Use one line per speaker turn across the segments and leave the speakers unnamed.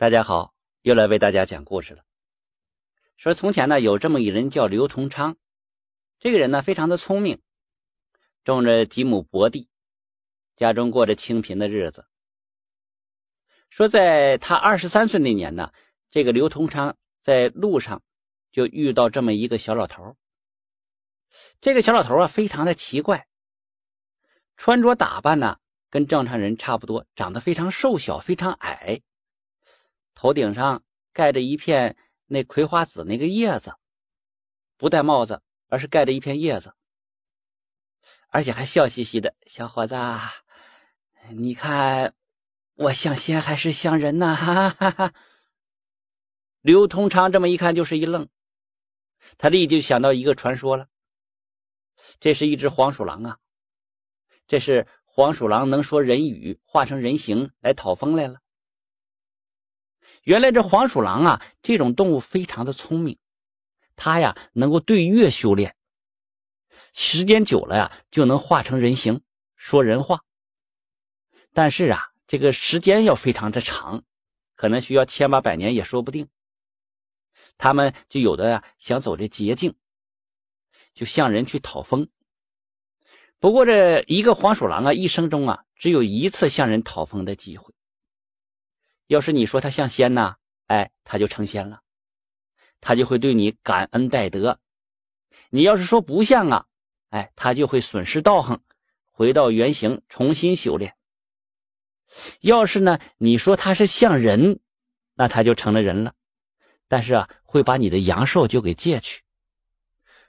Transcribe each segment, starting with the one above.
大家好，又来为大家讲故事了。说从前呢，有这么一人叫刘同昌，这个人呢非常的聪明，种着几亩薄地，家中过着清贫的日子。说在他二十三岁那年呢，这个刘同昌在路上就遇到这么一个小老头。这个小老头啊，非常的奇怪，穿着打扮呢跟正常人差不多，长得非常瘦小，非常矮。头顶上盖着一片那葵花籽那个叶子，不戴帽子，而是盖着一片叶子，而且还笑嘻嘻的。小伙子，你看我像仙还是像人呢？哈哈哈！哈刘通昌这么一看就是一愣，他立即想到一个传说了，这是一只黄鼠狼啊，这是黄鼠狼能说人语，化成人形来讨封来了。原来这黄鼠狼啊，这种动物非常的聪明，它呀能够对月修炼，时间久了呀就能化成人形，说人话。但是啊，这个时间要非常的长，可能需要千八百年也说不定。他们就有的呀想走这捷径，就向人去讨封。不过这一个黄鼠狼啊，一生中啊只有一次向人讨封的机会。要是你说他像仙呐，哎，他就成仙了，他就会对你感恩戴德。你要是说不像啊，哎，他就会损失道行，回到原形重新修炼。要是呢，你说他是像人，那他就成了人了，但是啊，会把你的阳寿就给借去。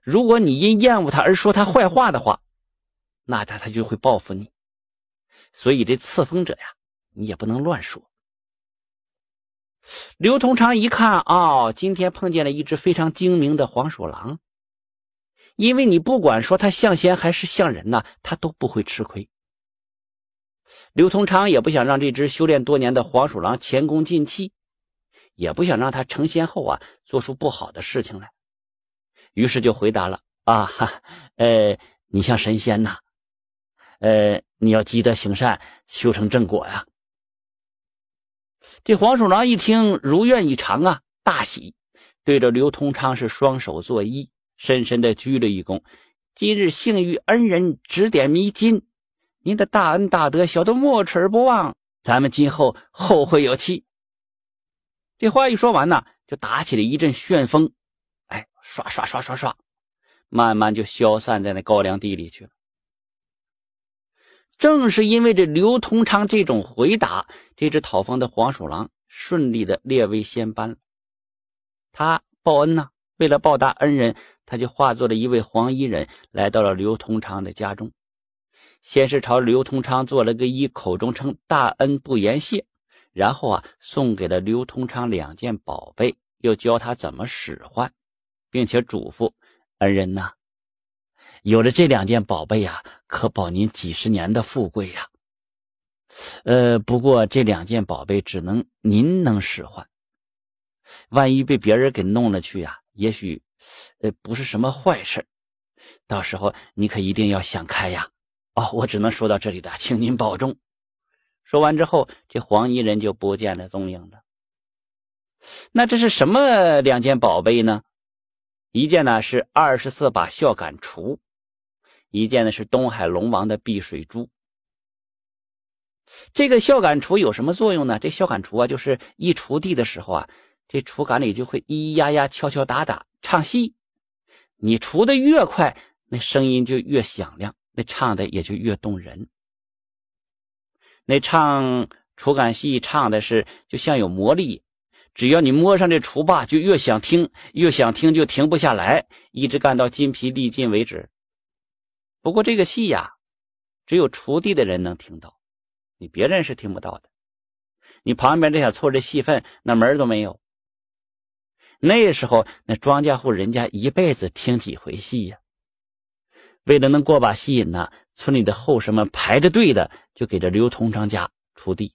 如果你因厌恶他而说他坏话的话，那他他就会报复你。所以这赐封者呀，你也不能乱说。刘同昌一看，哦，今天碰见了一只非常精明的黄鼠狼。因为你不管说他像仙还是像人呢，他都不会吃亏。刘同昌也不想让这只修炼多年的黄鼠狼前功尽弃，也不想让他成仙后啊做出不好的事情来，于是就回答了：“啊，哈，呃，你像神仙呐，呃，你要积德行善，修成正果呀。”这黄鼠狼一听如愿以偿啊，大喜，对着刘通昌是双手作揖，深深的鞠了一躬。今日幸遇恩人指点迷津，您的大恩大德，小的没齿不忘。咱们今后后会有期。这话一说完呢，就打起了一阵旋风，哎，唰唰唰唰唰，慢慢就消散在那高粱地里去了。正是因为这刘通昌这种回答，这只讨封的黄鼠狼顺利的列为仙班了。他报恩呢，为了报答恩人，他就化作了一位黄衣人，来到了刘通昌的家中。先是朝刘通昌做了个揖，口中称大恩不言谢，然后啊，送给了刘通昌两件宝贝，又教他怎么使唤，并且嘱咐恩人呐。有了这两件宝贝呀，可保您几十年的富贵呀。呃，不过这两件宝贝只能您能使唤，万一被别人给弄了去呀，也许，呃，不是什么坏事。到时候你可一定要想开呀。哦，我只能说到这里了，请您保重。说完之后，这黄衣人就不见了踪影了。那这是什么两件宝贝呢？一件呢是二十四把孝感锄。一件呢是东海龙王的碧水珠。这个孝感锄有什么作用呢？这孝感锄啊，就是一锄地的时候啊，这锄杆里就会咿咿呀呀、敲敲打打唱戏。你锄的越快，那声音就越响亮，那唱的也就越动人。那唱锄杆戏唱的是就像有魔力，只要你摸上这锄把，就越想听，越想听就停不下来，一直干到筋疲力尽为止。不过这个戏呀，只有锄地的人能听到，你别人是听不到的。你旁边这小凑这戏份，那门都没有。那时候那庄稼户人家一辈子听几回戏呀？为了能过把戏瘾呢，村里的后生们排着队的就给这刘通昌家锄地。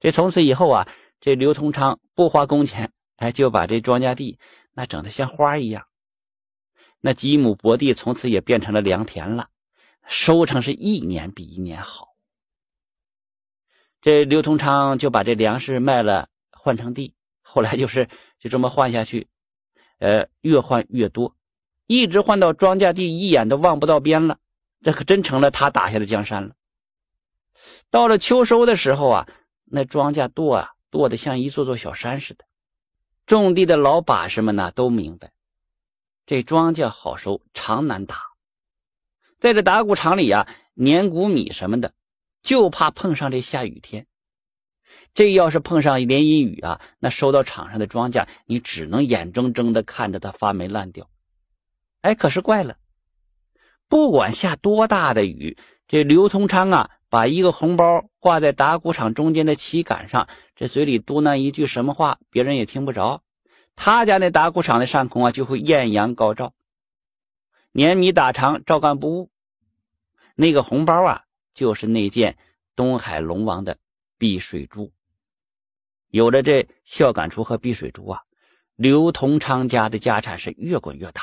这从此以后啊，这刘通昌不花工钱，哎，就把这庄稼地那整的像花一样。那几亩薄地从此也变成了良田了，收成是一年比一年好。这刘通昌就把这粮食卖了换成地，后来就是就这么换下去，呃，越换越多，一直换到庄稼地一眼都望不到边了，这可真成了他打下的江山了。到了秋收的时候啊，那庄稼垛啊垛的像一座座小山似的，种地的老把式们呢都明白，这庄稼好收，常难打。在这打谷场里呀，碾谷米什么的，就怕碰上这下雨天。这要是碰上连阴雨啊，那收到场上的庄稼，你只能眼睁睁的看着它发霉烂掉。哎，可是怪了，不管下多大的雨，这刘通昌啊。把一个红包挂在打谷场中间的旗杆上，这嘴里嘟囔一句什么话，别人也听不着。他家那打谷场的上空啊，就会艳阳高照，碾米打场照干不误。那个红包啊，就是那件东海龙王的碧水珠。有了这孝感珠和碧水珠啊，刘同昌家的家产是越滚越大，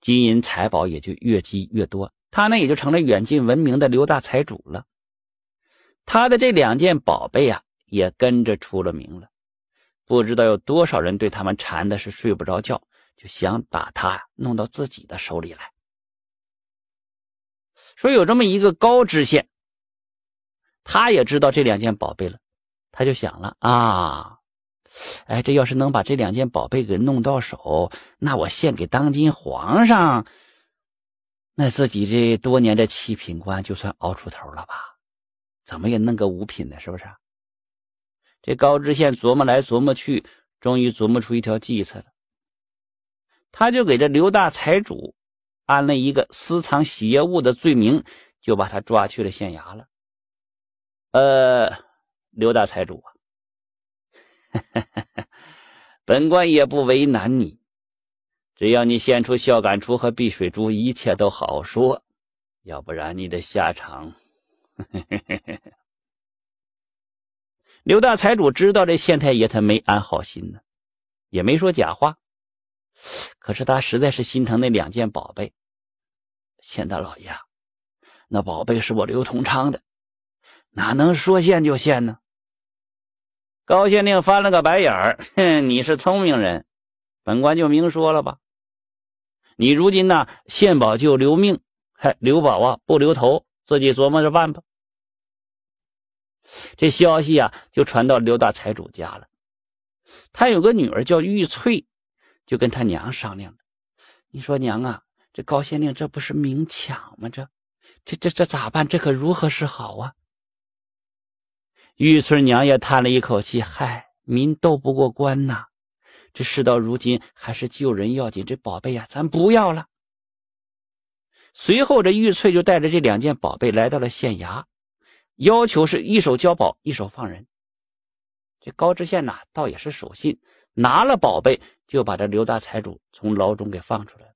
金银财宝也就越积越多，他呢也就成了远近闻名的刘大财主了。他的这两件宝贝啊，也跟着出了名了。不知道有多少人对他们馋的是睡不着觉，就想把他弄到自己的手里来。说有这么一个高知县，他也知道这两件宝贝了，他就想了啊，哎，这要是能把这两件宝贝给弄到手，那我献给当今皇上，那自己这多年的七品官就算熬出头了吧。怎么也弄个五品的，是不是？这高知县琢磨来琢磨去，终于琢磨出一条计策了。他就给这刘大财主安了一个私藏邪物的罪名，就把他抓去了县衙了。呃，刘大财主啊，本官也不为难你，只要你献出孝感珠和碧水珠，一切都好说。要不然你的下场…… 刘大财主知道这县太爷他没安好心呢，也没说假话。可是他实在是心疼那两件宝贝。县大老爷，那宝贝是我刘同昌的，哪能说献就献呢？高县令翻了个白眼儿，哼，你是聪明人，本官就明说了吧。你如今呢，献宝就留命，嗨，留宝啊不留头，自己琢磨着办吧。这消息啊，就传到刘大财主家了。他有个女儿叫玉翠，就跟他娘商量着：“你说娘啊，这高县令这不是明抢吗？这、这、这、这咋办？这可如何是好啊？”玉翠娘也叹了一口气：“嗨，民斗不过官呐。这事到如今，还是救人要紧。这宝贝呀，咱不要了。”随后，这玉翠就带着这两件宝贝来到了县衙。要求是一手交宝，一手放人。这高知县呐，倒也是守信，拿了宝贝就把这刘大财主从牢中给放出来了。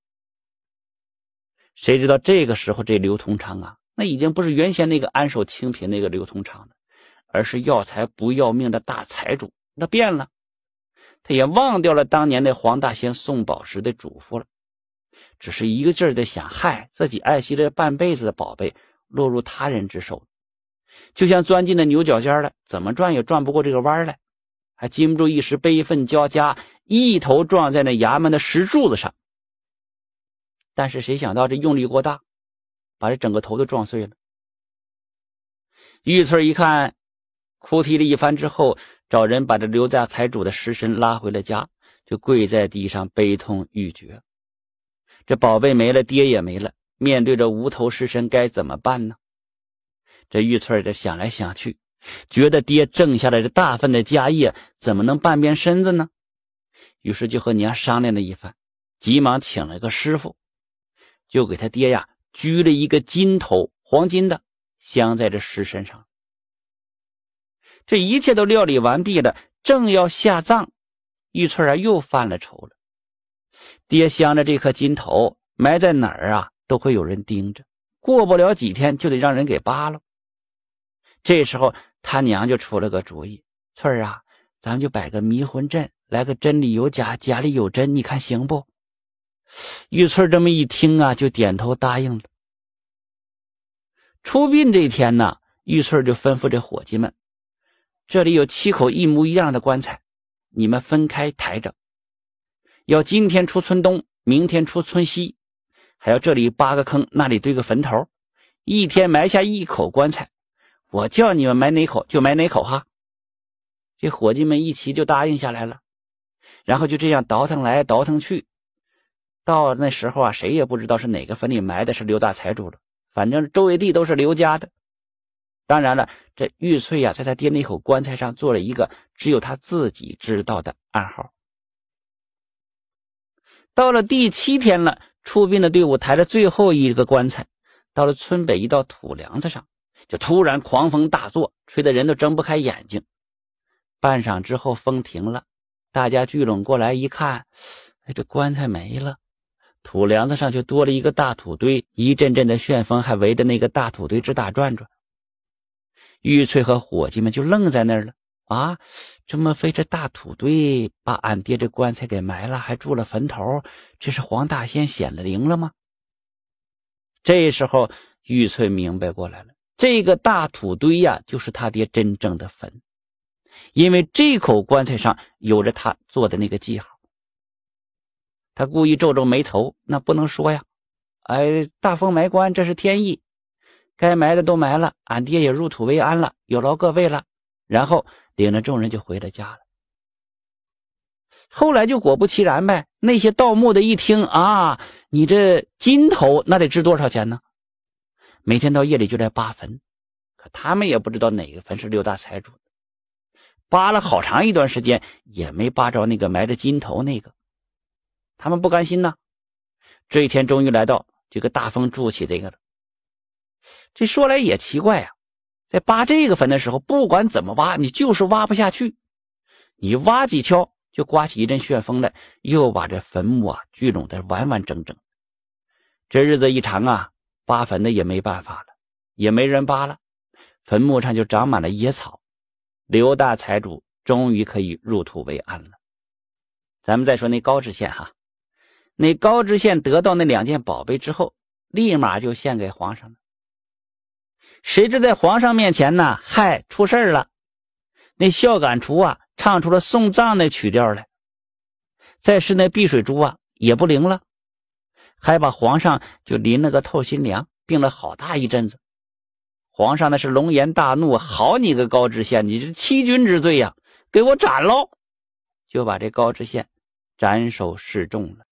谁知道这个时候，这刘通昌啊，那已经不是原先那个安守清贫那个刘通昌了，而是要财不要命的大财主。那变了，他也忘掉了当年那黄大仙送宝时的嘱咐了，只是一个劲儿的想：害自己爱惜了半辈子的宝贝落入他人之手。就像钻进了牛角尖了，怎么转也转不过这个弯来，还禁不住一时悲愤交加，一头撞在那衙门的石柱子上。但是谁想到这用力过大，把这整个头都撞碎了。玉翠一看，哭啼了一番之后，找人把这刘家财主的尸身拉回了家，就跪在地上悲痛欲绝。这宝贝没了，爹也没了，面对着无头尸身，该怎么办呢？这玉翠这想来想去，觉得爹挣下来的大份的家业怎么能半边身子呢？于是就和娘商量了一番，急忙请了个师傅，就给他爹呀鞠了一个金头，黄金的镶在这尸身上。这一切都料理完毕了，正要下葬，玉翠啊又犯了愁了。爹镶着这颗金头，埋在哪儿啊，都会有人盯着，过不了几天就得让人给扒了。这时候，他娘就出了个主意：“翠儿啊，咱们就摆个迷魂阵，来个真里有假，假里有真，你看行不？”玉翠这么一听啊，就点头答应了。出殡这一天呢，玉翠就吩咐这伙计们这里有七口一模一样的棺材，你们分开抬着。要今天出村东，明天出村西，还要这里扒个坑，那里堆个坟头，一天埋下一口棺材。我叫你们埋哪口就埋哪口哈。这伙计们一齐就答应下来了，然后就这样倒腾来倒腾去。到那时候啊，谁也不知道是哪个坟里埋的是刘大财主了。反正周围地都是刘家的。当然了，这玉翠呀，在他爹那口棺材上做了一个只有他自己知道的暗号。到了第七天了，出殡的队伍抬着最后一个棺材，到了村北一道土梁子上，就突然狂风大作，吹得人都睁不开眼睛。半晌之后，风停了，大家聚拢过来一看，哎，这棺材没了。土梁子上就多了一个大土堆，一阵阵的旋风还围着那个大土堆直打转转。玉翠和伙计们就愣在那儿了啊！这么飞这大土堆把俺爹这棺材给埋了，还筑了坟头，这是黄大仙显了灵了吗？这时候玉翠明白过来了，这个大土堆呀，就是他爹真正的坟，因为这口棺材上有着他做的那个记号。他故意皱皱眉头，那不能说呀！哎，大风埋棺，这是天意，该埋的都埋了，俺爹也入土为安了，有劳各位了。然后领着众人就回了家了。后来就果不其然呗，那些盗墓的一听啊，你这金头那得值多少钱呢？每天到夜里就来扒坟，可他们也不知道哪个坟是六大财主的，扒了好长一段时间也没扒着那个埋着金头那个。他们不甘心呐，这一天终于来到，这个大风筑起这个了。这说来也奇怪呀，在扒这个坟的时候，不管怎么挖，你就是挖不下去。你挖几锹，就刮起一阵旋风来，又把这坟墓啊聚拢的完完整整。这日子一长啊，扒坟的也没办法了，也没人扒了，坟墓上就长满了野草。刘大财主终于可以入土为安了。咱们再说那高知县哈。那高知县得到那两件宝贝之后，立马就献给皇上了。谁知在皇上面前呢，嗨，出事了！那孝感厨啊，唱出了送葬的曲调来。再是那碧水珠啊，也不灵了，还把皇上就淋了个透心凉，病了好大一阵子。皇上那是龙颜大怒，好你个高知县，你这欺君之罪呀，给我斩喽！就把这高知县斩首示众了。